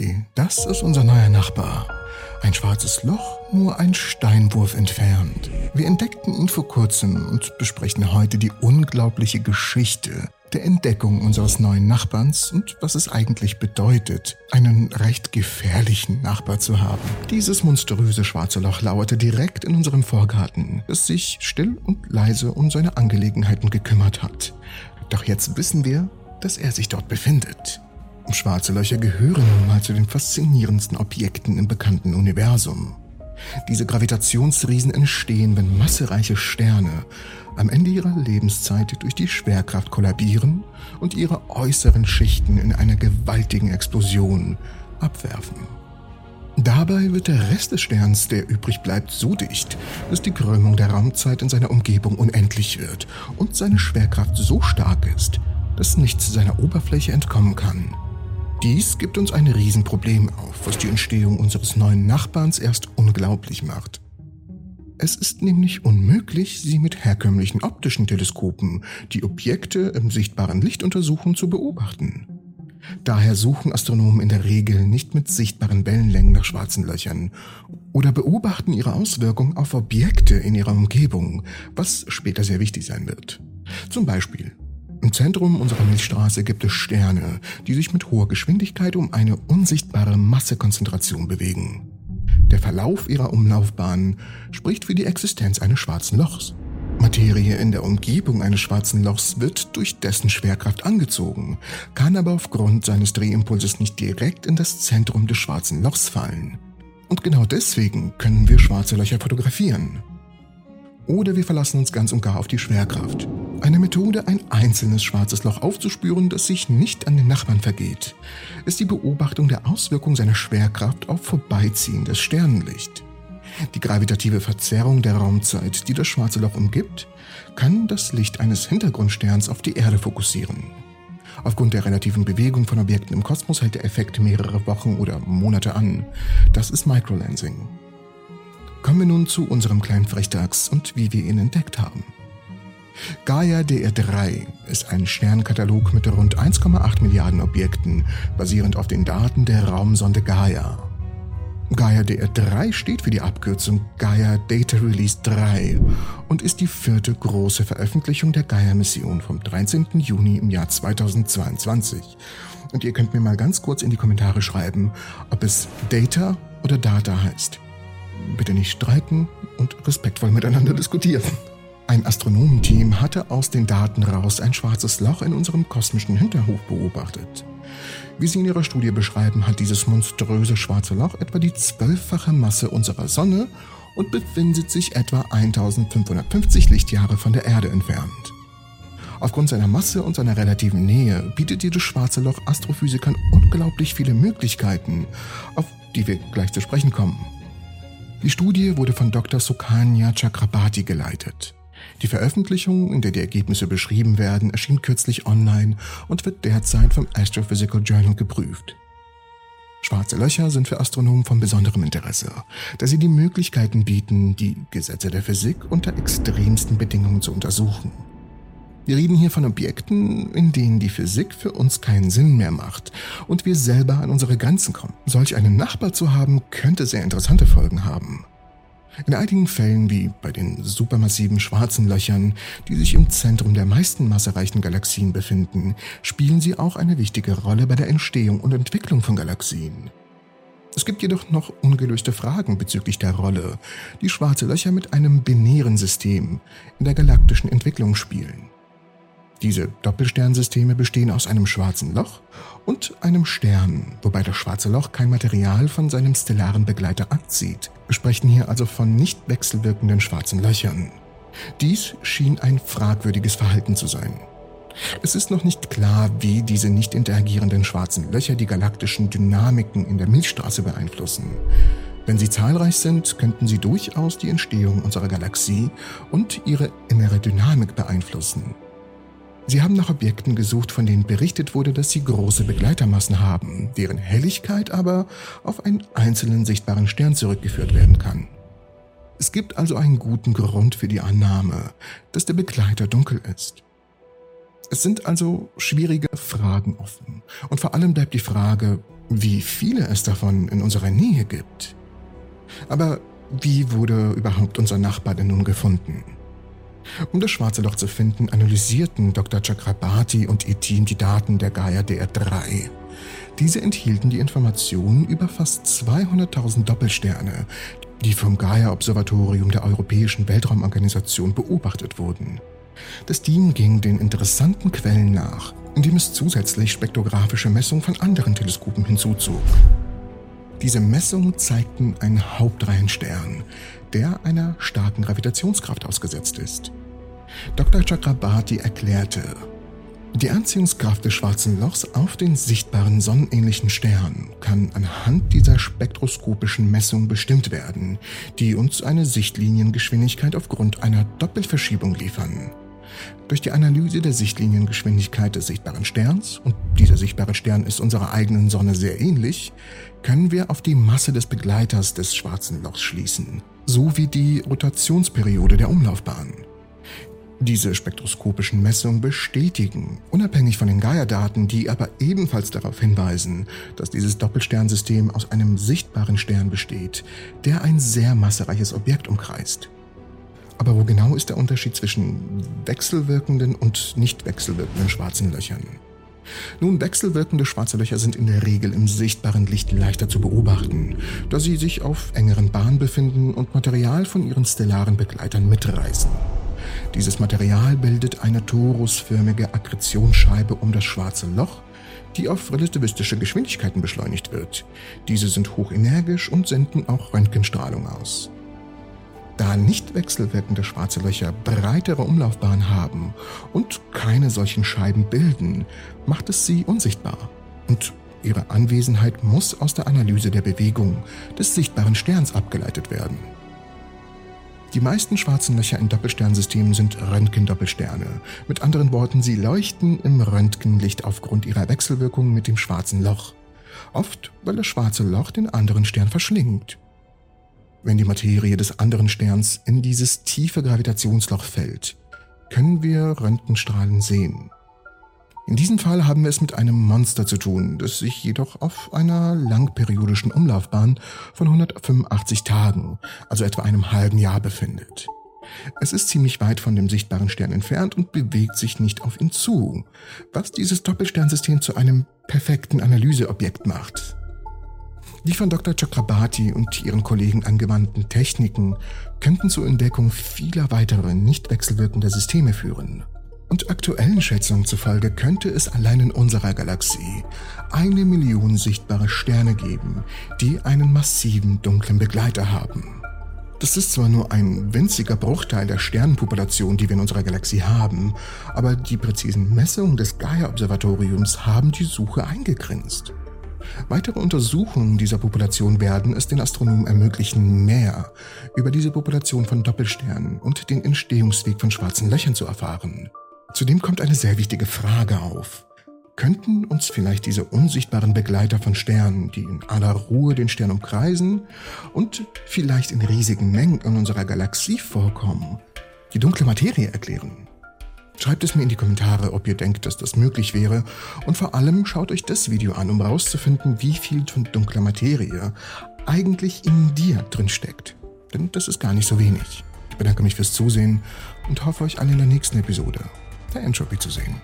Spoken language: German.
3, das ist unser neuer Nachbar. Ein schwarzes Loch, nur ein Steinwurf entfernt. Wir entdeckten ihn vor kurzem und besprechen heute die unglaubliche Geschichte der Entdeckung unseres neuen Nachbarns und was es eigentlich bedeutet, einen recht gefährlichen Nachbar zu haben. Dieses monströse schwarze Loch lauerte direkt in unserem Vorgarten, das sich still und leise um seine Angelegenheiten gekümmert hat. Doch jetzt wissen wir, dass er sich dort befindet. Schwarze Löcher gehören nun mal zu den faszinierendsten Objekten im bekannten Universum. Diese Gravitationsriesen entstehen, wenn massereiche Sterne am Ende ihrer Lebenszeit durch die Schwerkraft kollabieren und ihre äußeren Schichten in einer gewaltigen Explosion abwerfen. Dabei wird der Rest des Sterns, der übrig bleibt, so dicht, dass die Krümmung der Raumzeit in seiner Umgebung unendlich wird und seine Schwerkraft so stark ist, dass nichts seiner Oberfläche entkommen kann. Dies gibt uns ein Riesenproblem auf, was die Entstehung unseres neuen Nachbarns erst unglaublich macht. Es ist nämlich unmöglich, sie mit herkömmlichen optischen Teleskopen, die Objekte im sichtbaren Licht untersuchen, zu beobachten. Daher suchen Astronomen in der Regel nicht mit sichtbaren Wellenlängen nach schwarzen Löchern oder beobachten ihre Auswirkungen auf Objekte in ihrer Umgebung, was später sehr wichtig sein wird. Zum Beispiel im Zentrum unserer Milchstraße gibt es Sterne, die sich mit hoher Geschwindigkeit um eine unsichtbare Massekonzentration bewegen. Der Verlauf ihrer Umlaufbahn spricht für die Existenz eines schwarzen Lochs. Materie in der Umgebung eines schwarzen Lochs wird durch dessen Schwerkraft angezogen, kann aber aufgrund seines Drehimpulses nicht direkt in das Zentrum des schwarzen Lochs fallen. Und genau deswegen können wir schwarze Löcher fotografieren. Oder wir verlassen uns ganz und gar auf die Schwerkraft. Eine Methode, ein einzelnes schwarzes Loch aufzuspüren, das sich nicht an den Nachbarn vergeht, ist die Beobachtung der Auswirkung seiner Schwerkraft auf vorbeiziehendes Sternenlicht. Die gravitative Verzerrung der Raumzeit, die das schwarze Loch umgibt, kann das Licht eines Hintergrundsterns auf die Erde fokussieren. Aufgrund der relativen Bewegung von Objekten im Kosmos hält der Effekt mehrere Wochen oder Monate an. Das ist Microlensing. Kommen wir nun zu unserem kleinen Frechdachs und wie wir ihn entdeckt haben. Gaia DR3 ist ein Sternkatalog mit rund 1,8 Milliarden Objekten, basierend auf den Daten der Raumsonde Gaia. Gaia DR3 steht für die Abkürzung Gaia Data Release 3 und ist die vierte große Veröffentlichung der Gaia-Mission vom 13. Juni im Jahr 2022. Und ihr könnt mir mal ganz kurz in die Kommentare schreiben, ob es Data oder Data heißt bitte nicht streiten und respektvoll miteinander diskutieren. Ein Astronomenteam hatte aus den Daten raus ein schwarzes Loch in unserem kosmischen Hinterhof beobachtet. Wie sie in ihrer Studie beschreiben, hat dieses monströse schwarze Loch etwa die zwölffache Masse unserer Sonne und befindet sich etwa 1550 Lichtjahre von der Erde entfernt. Aufgrund seiner Masse und seiner relativen Nähe bietet dieses schwarze Loch Astrophysikern unglaublich viele Möglichkeiten, auf die wir gleich zu sprechen kommen. Die Studie wurde von Dr. Sukanya Chakrabarti geleitet. Die Veröffentlichung, in der die Ergebnisse beschrieben werden, erschien kürzlich online und wird derzeit vom Astrophysical Journal geprüft. Schwarze Löcher sind für Astronomen von besonderem Interesse, da sie die Möglichkeiten bieten, die Gesetze der Physik unter extremsten Bedingungen zu untersuchen. Wir reden hier von Objekten, in denen die Physik für uns keinen Sinn mehr macht und wir selber an unsere Grenzen kommen. Solch einen Nachbar zu haben, könnte sehr interessante Folgen haben. In einigen Fällen, wie bei den supermassiven schwarzen Löchern, die sich im Zentrum der meisten massereichen Galaxien befinden, spielen sie auch eine wichtige Rolle bei der Entstehung und Entwicklung von Galaxien. Es gibt jedoch noch ungelöste Fragen bezüglich der Rolle, die schwarze Löcher mit einem binären System in der galaktischen Entwicklung spielen. Diese Doppelsternsysteme bestehen aus einem schwarzen Loch und einem Stern, wobei das schwarze Loch kein Material von seinem stellaren Begleiter anzieht. Wir sprechen hier also von nicht wechselwirkenden schwarzen Löchern. Dies schien ein fragwürdiges Verhalten zu sein. Es ist noch nicht klar, wie diese nicht interagierenden schwarzen Löcher die galaktischen Dynamiken in der Milchstraße beeinflussen. Wenn sie zahlreich sind, könnten sie durchaus die Entstehung unserer Galaxie und ihre innere Dynamik beeinflussen. Sie haben nach Objekten gesucht, von denen berichtet wurde, dass sie große Begleitermassen haben, deren Helligkeit aber auf einen einzelnen sichtbaren Stern zurückgeführt werden kann. Es gibt also einen guten Grund für die Annahme, dass der Begleiter dunkel ist. Es sind also schwierige Fragen offen. Und vor allem bleibt die Frage, wie viele es davon in unserer Nähe gibt. Aber wie wurde überhaupt unser Nachbar denn nun gefunden? Um das schwarze Loch zu finden, analysierten Dr. Chakrabarti und ihr Team die Daten der Gaia DR3. Diese enthielten die Informationen über fast 200.000 Doppelsterne, die vom Gaia-Observatorium der Europäischen Weltraumorganisation beobachtet wurden. Das Team ging den interessanten Quellen nach, indem es zusätzlich spektrographische Messungen von anderen Teleskopen hinzuzog. Diese Messungen zeigten einen Hauptreihenstern, der einer starken Gravitationskraft ausgesetzt ist. Dr. Chakrabarti erklärte, die Anziehungskraft des schwarzen Lochs auf den sichtbaren sonnenähnlichen Stern kann anhand dieser spektroskopischen Messung bestimmt werden, die uns eine Sichtliniengeschwindigkeit aufgrund einer Doppelverschiebung liefern. Durch die Analyse der Sichtliniengeschwindigkeit des sichtbaren Sterns, und dieser sichtbare Stern ist unserer eigenen Sonne sehr ähnlich, können wir auf die Masse des Begleiters des schwarzen Lochs schließen, sowie die Rotationsperiode der Umlaufbahn. Diese spektroskopischen Messungen bestätigen, unabhängig von den Gaia-Daten, die aber ebenfalls darauf hinweisen, dass dieses Doppelsternsystem aus einem sichtbaren Stern besteht, der ein sehr massereiches Objekt umkreist. Aber wo genau ist der Unterschied zwischen wechselwirkenden und nicht wechselwirkenden schwarzen Löchern? Nun, wechselwirkende schwarze Löcher sind in der Regel im sichtbaren Licht leichter zu beobachten, da sie sich auf engeren Bahnen befinden und Material von ihren stellaren Begleitern mitreißen. Dieses Material bildet eine torusförmige Akkretionsscheibe um das schwarze Loch, die auf relativistische Geschwindigkeiten beschleunigt wird. Diese sind hochenergisch und senden auch Röntgenstrahlung aus. Da nicht wechselwirkende schwarze Löcher breitere Umlaufbahnen haben und keine solchen Scheiben bilden, macht es sie unsichtbar. Und ihre Anwesenheit muss aus der Analyse der Bewegung des sichtbaren Sterns abgeleitet werden. Die meisten schwarzen Löcher in Doppelsternsystemen sind Röntgendoppelsterne. Mit anderen Worten, sie leuchten im Röntgenlicht aufgrund ihrer Wechselwirkung mit dem schwarzen Loch. Oft, weil das schwarze Loch den anderen Stern verschlingt. Wenn die Materie des anderen Sterns in dieses tiefe Gravitationsloch fällt, können wir Röntgenstrahlen sehen. In diesem Fall haben wir es mit einem Monster zu tun, das sich jedoch auf einer langperiodischen Umlaufbahn von 185 Tagen, also etwa einem halben Jahr befindet. Es ist ziemlich weit von dem sichtbaren Stern entfernt und bewegt sich nicht auf ihn zu, was dieses Doppelsternsystem zu einem perfekten Analyseobjekt macht. Die von Dr. Chakrabarti und ihren Kollegen angewandten Techniken könnten zur Entdeckung vieler weiterer nicht wechselwirkender Systeme führen. Und aktuellen Schätzungen zufolge könnte es allein in unserer Galaxie eine Million sichtbare Sterne geben, die einen massiven dunklen Begleiter haben. Das ist zwar nur ein winziger Bruchteil der Sternenpopulation, die wir in unserer Galaxie haben, aber die präzisen Messungen des Gaia-Observatoriums haben die Suche eingegrenzt. Weitere Untersuchungen dieser Population werden es den Astronomen ermöglichen, mehr über diese Population von Doppelsternen und den Entstehungsweg von schwarzen Löchern zu erfahren. Zudem kommt eine sehr wichtige Frage auf. Könnten uns vielleicht diese unsichtbaren Begleiter von Sternen, die in aller Ruhe den Stern umkreisen und vielleicht in riesigen Mengen in unserer Galaxie vorkommen, die dunkle Materie erklären? Schreibt es mir in die Kommentare, ob ihr denkt, dass das möglich wäre. Und vor allem schaut euch das Video an, um herauszufinden, wie viel von dunkler Materie eigentlich in dir drin steckt. Denn das ist gar nicht so wenig. Ich bedanke mich fürs Zusehen und hoffe euch alle in der nächsten Episode der Entropy zu sehen.